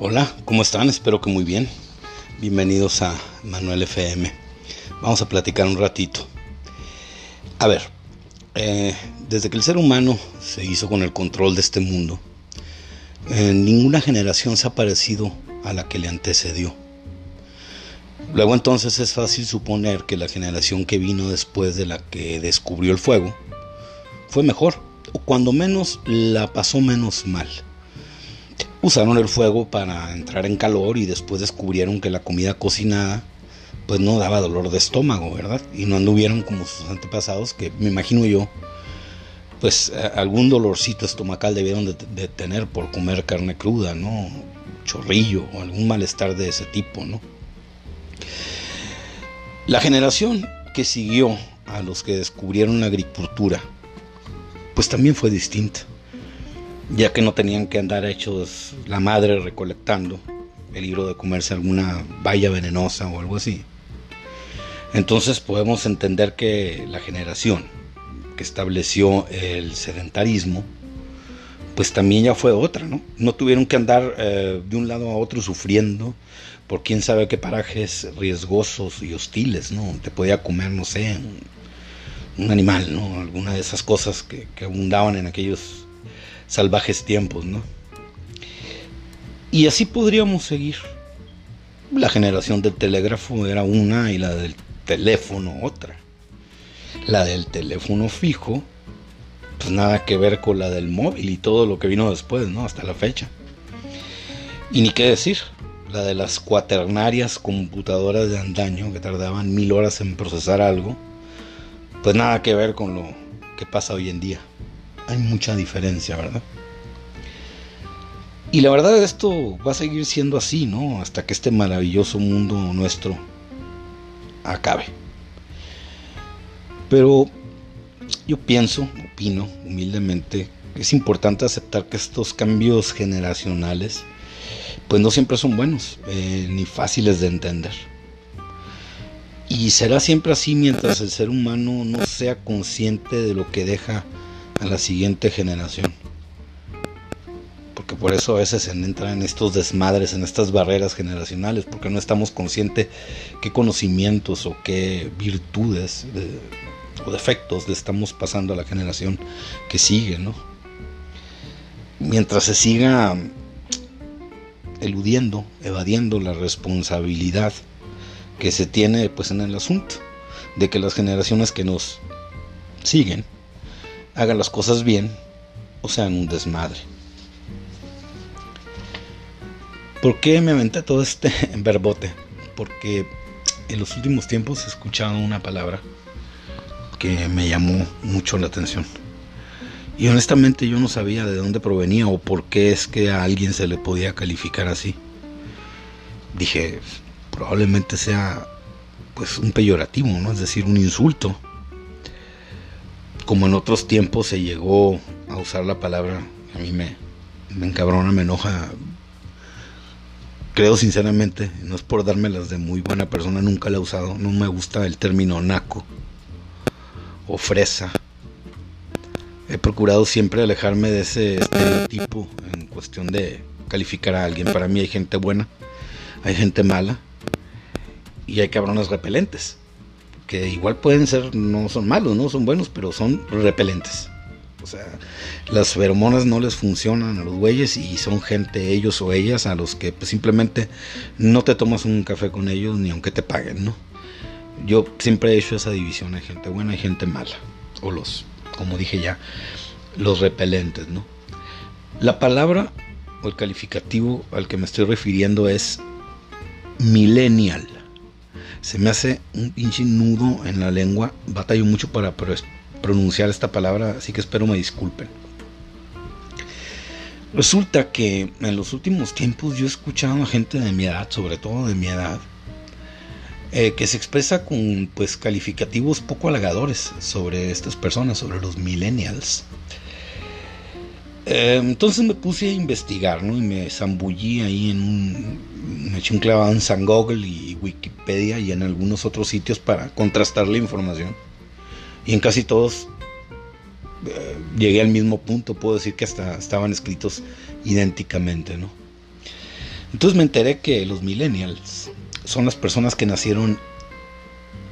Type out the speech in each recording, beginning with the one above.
Hola, ¿cómo están? Espero que muy bien. Bienvenidos a Manuel FM. Vamos a platicar un ratito. A ver, eh, desde que el ser humano se hizo con el control de este mundo, eh, ninguna generación se ha parecido a la que le antecedió. Luego entonces es fácil suponer que la generación que vino después de la que descubrió el fuego fue mejor, o cuando menos la pasó menos mal usaron el fuego para entrar en calor y después descubrieron que la comida cocinada pues no daba dolor de estómago, ¿verdad? Y no anduvieron como sus antepasados, que me imagino yo, pues algún dolorcito estomacal debieron de, tener por comer carne cruda, ¿no? Chorrillo o algún malestar de ese tipo, ¿no? La generación que siguió a los que descubrieron la agricultura, pues también fue distinta ya que no tenían que andar hechos la madre recolectando el libro de comerse alguna valla venenosa o algo así. Entonces podemos entender que la generación que estableció el sedentarismo, pues también ya fue otra, ¿no? No tuvieron que andar eh, de un lado a otro sufriendo por quién sabe qué parajes riesgosos y hostiles, ¿no? Te podía comer, no sé, un, animal, ¿no? Alguna de esas cosas que, que abundaban en aquellos salvajes tiempos, ¿no? Y así podríamos seguir. La generación del telégrafo era una y la del teléfono otra. La del teléfono fijo, pues nada que ver con la del móvil y todo lo que vino después, ¿no? Hasta la fecha. Y ni qué decir, la de las cuaternarias computadoras de andaño que tardaban mil horas en procesar algo, pues nada que ver con lo que pasa hoy en día hay mucha diferencia, ¿verdad? Y la verdad esto va a seguir siendo así, ¿no? Hasta que este maravilloso mundo nuestro acabe. Pero yo pienso, opino humildemente, que es importante aceptar que estos cambios generacionales pues no siempre son buenos eh, ni fáciles de entender. Y será siempre así mientras el ser humano no sea consciente de lo que deja a la siguiente generación. Porque por eso a veces se entra en estos desmadres, en estas barreras generacionales, porque no estamos conscientes qué conocimientos o qué virtudes o defectos le estamos pasando a la generación que sigue, ¿no? Mientras se siga eludiendo, evadiendo la responsabilidad que se tiene pues en el asunto de que las generaciones que nos siguen hagan las cosas bien o sean un desmadre. ¿Por qué me aventé todo este verbote? Porque en los últimos tiempos he escuchado una palabra que me llamó mucho la atención. Y honestamente yo no sabía de dónde provenía o por qué es que a alguien se le podía calificar así. Dije, probablemente sea pues un peyorativo, ¿no? Es decir, un insulto como en otros tiempos se llegó a usar la palabra, a mí me, me encabrona, me enoja. Creo sinceramente, no es por dármelas de muy buena persona, nunca la he usado. No me gusta el término naco o fresa. He procurado siempre alejarme de ese estereotipo en cuestión de calificar a alguien. Para mí hay gente buena, hay gente mala y hay cabrones repelentes que igual pueden ser, no son malos, no son buenos, pero son repelentes. O sea, las feromonas no les funcionan a los güeyes y son gente, ellos o ellas, a los que pues, simplemente no te tomas un café con ellos ni aunque te paguen, ¿no? Yo siempre he hecho esa división, hay gente buena y gente mala. O los, como dije ya, los repelentes, ¿no? La palabra o el calificativo al que me estoy refiriendo es millennial se me hace un pinche nudo en la lengua. Batallo mucho para pronunciar esta palabra, así que espero me disculpen. Resulta que en los últimos tiempos yo he escuchado a gente de mi edad, sobre todo de mi edad, eh, que se expresa con pues calificativos poco halagadores sobre estas personas, sobre los millennials. Eh, entonces me puse a investigar, ¿no? Y me zambullí ahí en un. Me eché un clavado en San Google y Wikipedia y en algunos otros sitios para contrastar la información. Y en casi todos eh, llegué al mismo punto. Puedo decir que hasta estaban escritos idénticamente, ¿no? Entonces me enteré que los millennials son las personas que nacieron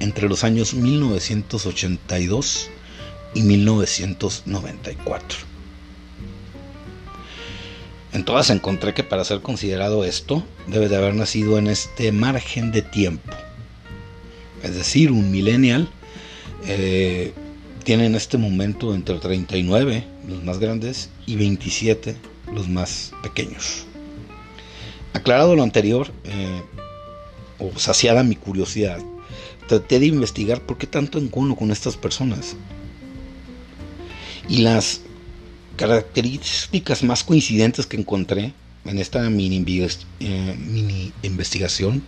entre los años 1982 y 1994. En todas encontré que para ser considerado esto debe de haber nacido en este margen de tiempo. Es decir, un millennial eh, tiene en este momento entre 39 los más grandes y 27 los más pequeños. Aclarado lo anterior, eh, o saciada mi curiosidad, traté de investigar por qué tanto encono con estas personas. Y las características más coincidentes que encontré en esta mini, eh, investigación,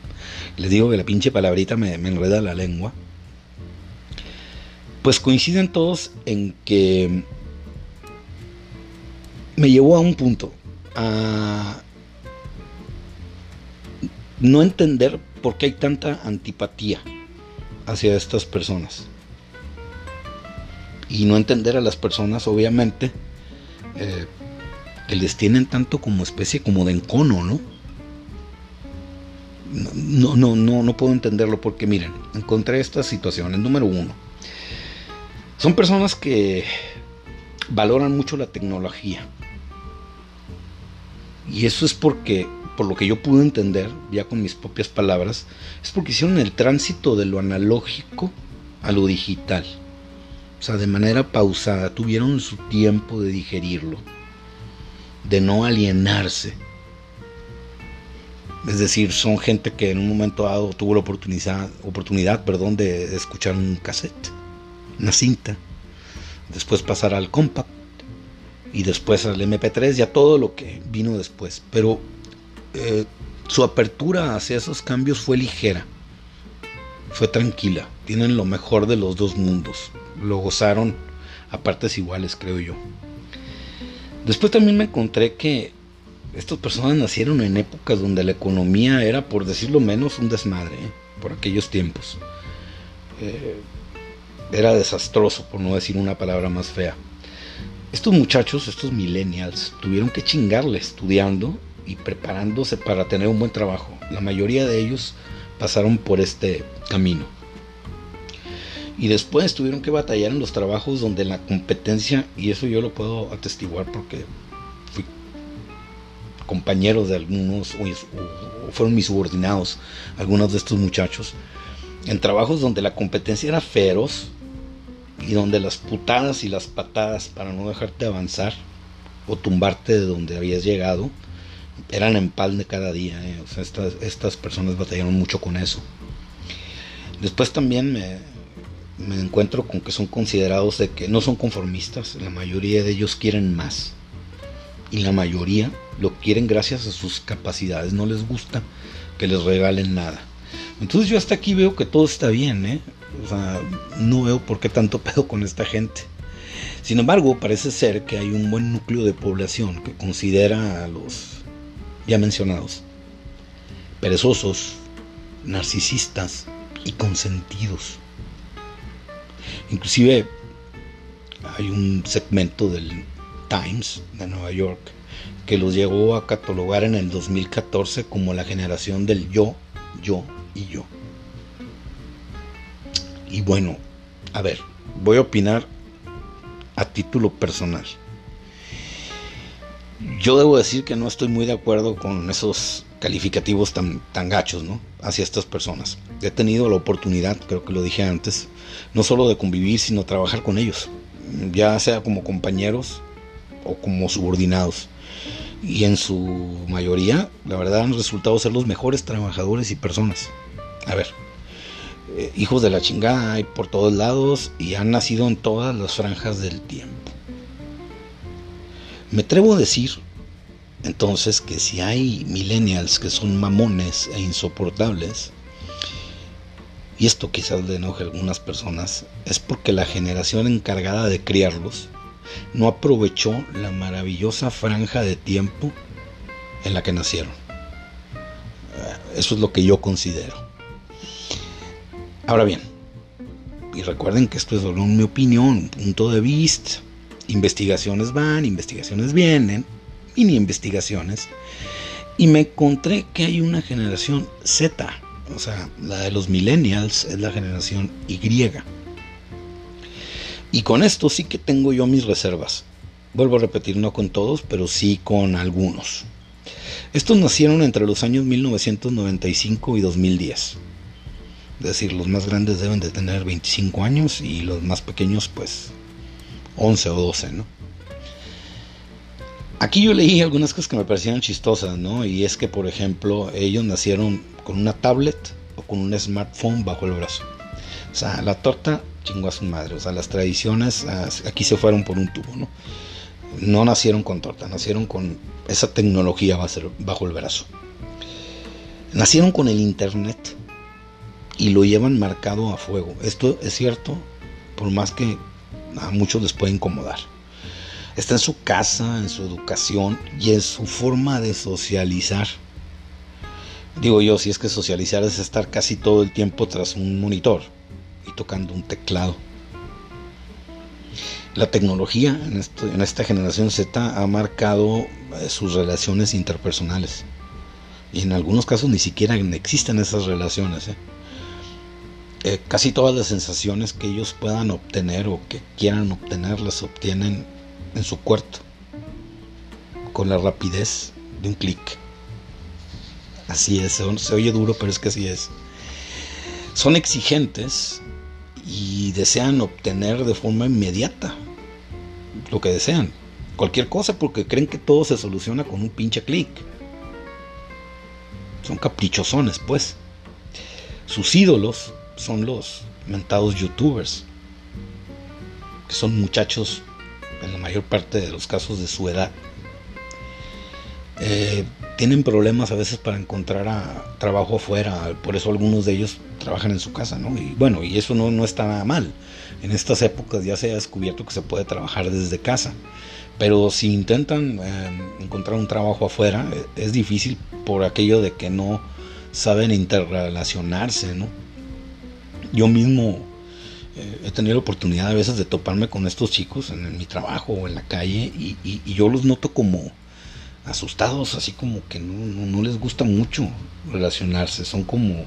les digo que la pinche palabrita me enreda la lengua, pues coinciden todos en que me llevó a un punto, a no entender por qué hay tanta antipatía hacia estas personas. Y no entender a las personas, obviamente, eh, que les tienen tanto como especie como de encono, ¿no? No, no, no, no puedo entenderlo porque miren, encontré estas situaciones. Número uno, son personas que valoran mucho la tecnología. Y eso es porque, por lo que yo pude entender, ya con mis propias palabras, es porque hicieron el tránsito de lo analógico a lo digital. Sea, de manera pausada, tuvieron su tiempo de digerirlo de no alienarse. Es decir, son gente que en un momento dado tuvo la oportunidad, oportunidad perdón, de, escuchar un cassette, una cinta, después pasar al compact y después al MP3 y a todo lo que vino después. Pero eh, su apertura hacia esos cambios fue ligera, fue tranquila, tienen lo mejor de los dos mundos, lo gozaron a partes iguales, creo yo. Después también me encontré que estas personas nacieron en épocas donde la economía era, por decirlo menos, un desmadre, ¿eh? por aquellos tiempos. Eh, era desastroso, por no decir una palabra más fea. Estos muchachos, estos millennials, tuvieron que chingarle estudiando y preparándose para tener un buen trabajo. La mayoría de ellos pasaron por este camino. Y después tuvieron que batallar en los trabajos donde la competencia, y eso yo lo puedo atestiguar porque fui compañero de algunos, o, fueron mis subordinados, algunos de estos muchachos, en trabajos donde la competencia era feroz y donde las putadas y las patadas para no dejarte avanzar o tumbarte de donde habías llegado eran en pal de cada día. ¿eh? Estas, estas personas batallaron mucho con eso. Después también me, encuentro con que son considerados de que no son conformistas, la mayoría de ellos quieren más. Y la mayoría lo quieren gracias a sus capacidades, no les gusta que les regalen nada. Entonces yo hasta aquí veo que todo está bien, ¿eh? O sea, no veo por qué tanto pedo con esta gente. Sin embargo, parece ser que hay un buen núcleo de población que considera a los ya mencionados perezosos, narcisistas y consentidos Inclusive hay un segmento del Times de Nueva York que los llegó a catalogar en el 2014 como la generación del yo, yo y yo. Y bueno, a ver, voy a opinar a título personal. Yo debo decir que no estoy muy de acuerdo con esos calificativos tan, tan gachos, ¿no? Hacia estas personas. He tenido la oportunidad, creo que lo dije antes, no solo de convivir, sino trabajar con ellos, ya sea como compañeros o como subordinados. Y en su mayoría, la verdad, han resultado ser los mejores trabajadores y personas. A ver, eh, hijos de la chingada hay por todos lados y han nacido en todas las franjas del tiempo. Me atrevo a decir entonces que si hay millennials que son mamones e insoportables, y esto quizás le enoje a algunas personas, es porque la generación encargada de criarlos no aprovechó la maravillosa franja de tiempo en la que nacieron. Eso es lo que yo considero. Ahora bien, y recuerden que esto es solo mi opinión, un punto de vista. Investigaciones van, investigaciones vienen, mini investigaciones. Y me encontré que hay una generación Z, o sea, la de los millennials es la generación Y. Y con esto sí que tengo yo mis reservas. Vuelvo a repetir, no con todos, pero sí con algunos. Estos nacieron entre los años 1995 y 2010. Es decir, los más grandes deben de tener 25 años y los más pequeños pues 11 o 12, ¿no? Aquí yo leí algunas cosas que me parecían chistosas, ¿no? Y es que, por ejemplo, ellos nacieron con una tablet o con un smartphone bajo el brazo. O sea, la torta chingó a su madre. O sea, las tradiciones aquí se fueron por un tubo, ¿no? No nacieron con torta, nacieron con esa tecnología bajo el brazo. Nacieron con el internet y lo llevan marcado a fuego. Esto es cierto, por más que a muchos les puede incomodar. Está en su casa, en su educación y en su forma de socializar. Digo yo, si es que socializar es estar casi todo el tiempo tras un monitor y tocando un teclado. La tecnología en, en esta generación Z ha marcado eh, sus relaciones interpersonales. Y en algunos casos ni siquiera existen esas relaciones. ¿eh? Eh, casi todas las sensaciones que ellos puedan obtener o que quieran obtener las obtienen en su cuarto con la rapidez de un clic. Así es, se oye duro, pero es que así es. Son exigentes y desean obtener de forma inmediata lo que desean. Cualquier cosa porque creen que todo se soluciona con un pinche clic. Son caprichosones, pues. Sus ídolos son los mentados youtubers, que son muchachos en la mayor parte de los casos de su edad. Eh, tienen problemas a veces para encontrar a, trabajo afuera, por eso algunos de ellos trabajan en su casa, ¿no? Y bueno, y eso no, no está nada mal. En estas épocas ya se ha descubierto que se puede trabajar desde casa. Pero si intentan eh, encontrar un trabajo afuera, eh, es difícil por aquello de que no saben interrelacionarse, ¿no? Yo mismo he tenido la oportunidad a veces de toparme con estos chicos en, mi trabajo o en la calle y, yo los noto como asustados, así como que no, les gusta mucho relacionarse, son como,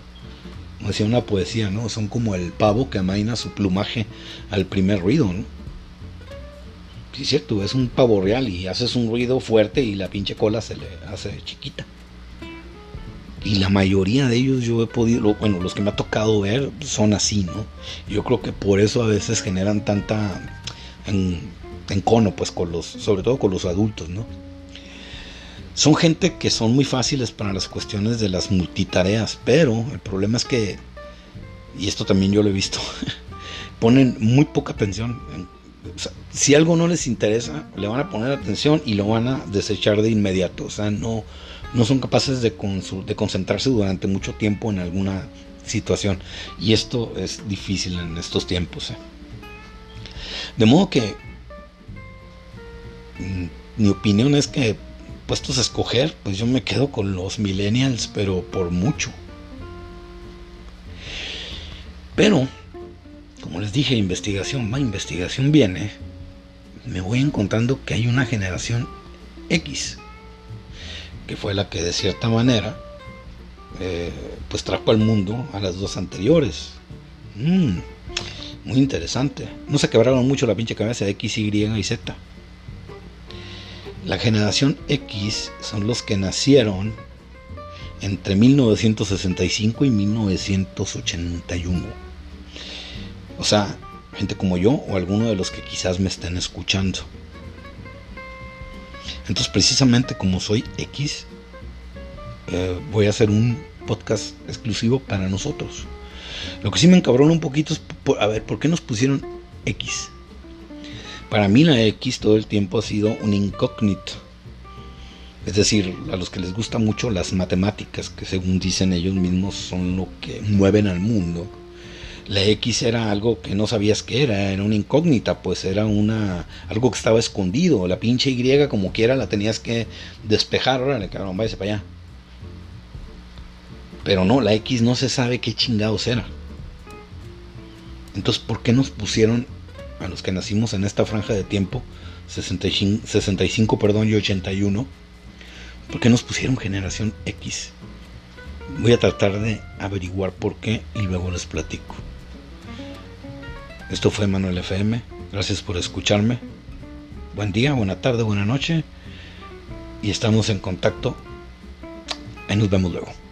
como decía una poesía, ¿no? Son como el pavo que amaina su plumaje al primer ruido, ¿no? Sí, es cierto, es un pavo real y haces un ruido fuerte y la pinche cola se le hace chiquita y la mayoría de ellos yo he podido, bueno, los que me ha tocado ver son así, ¿no? Yo creo que por eso a veces generan tanta en, encono, pues con los, sobre todo con los adultos, ¿no? Son gente que son muy fáciles para las cuestiones de las multitareas, pero el problema es que, y esto también yo lo he visto, ponen muy poca atención. si algo no les interesa, le van a poner atención y lo van a desechar de inmediato. O sea, no, no son capaces de, de concentrarse durante mucho tiempo en alguna situación. Y esto es difícil en estos tiempos. ¿eh? De modo que mm, mi opinión es que puestos a escoger, pues yo me quedo con los millennials, pero por mucho. Pero, como les dije, investigación va, investigación viene, me voy encontrando que hay una generación X que fue la que de cierta manera eh, pues trajo al mundo a las dos anteriores. Mm, muy interesante. No se quebraron mucho la pinche cabeza de X, Y y Z. La generación X son los que nacieron entre 1965 y 1981. O sea, gente como yo o alguno de los que quizás me estén escuchando. Entonces precisamente como soy X, eh, voy a hacer un podcast exclusivo para nosotros. Lo que sí me encabrona un poquito es, a ver, ¿por qué nos pusieron X? Para mí la X todo el tiempo ha sido un incógnito. Es decir, a los que les gusta mucho las matemáticas, que según dicen ellos mismos son lo que mueven al mundo la X era algo que no sabías que era, era una incógnita, pues era una algo que estaba escondido. La pinche Y como quiera la tenías que despejar, órale, cabrón, váyase para allá. Pero no, la X no se sabe qué chingados era. Entonces, ¿por qué nos pusieron a los que nacimos en esta franja de tiempo, 65, 65 perdón, y 81? ¿Por qué nos pusieron generación X? Voy a tratar de averiguar por qué y luego les platico. Esto fue Manuel FM. Gracias por escucharme. Buen día, buena tarde, buena noche. Y estamos en contacto. Ahí nos vemos luego.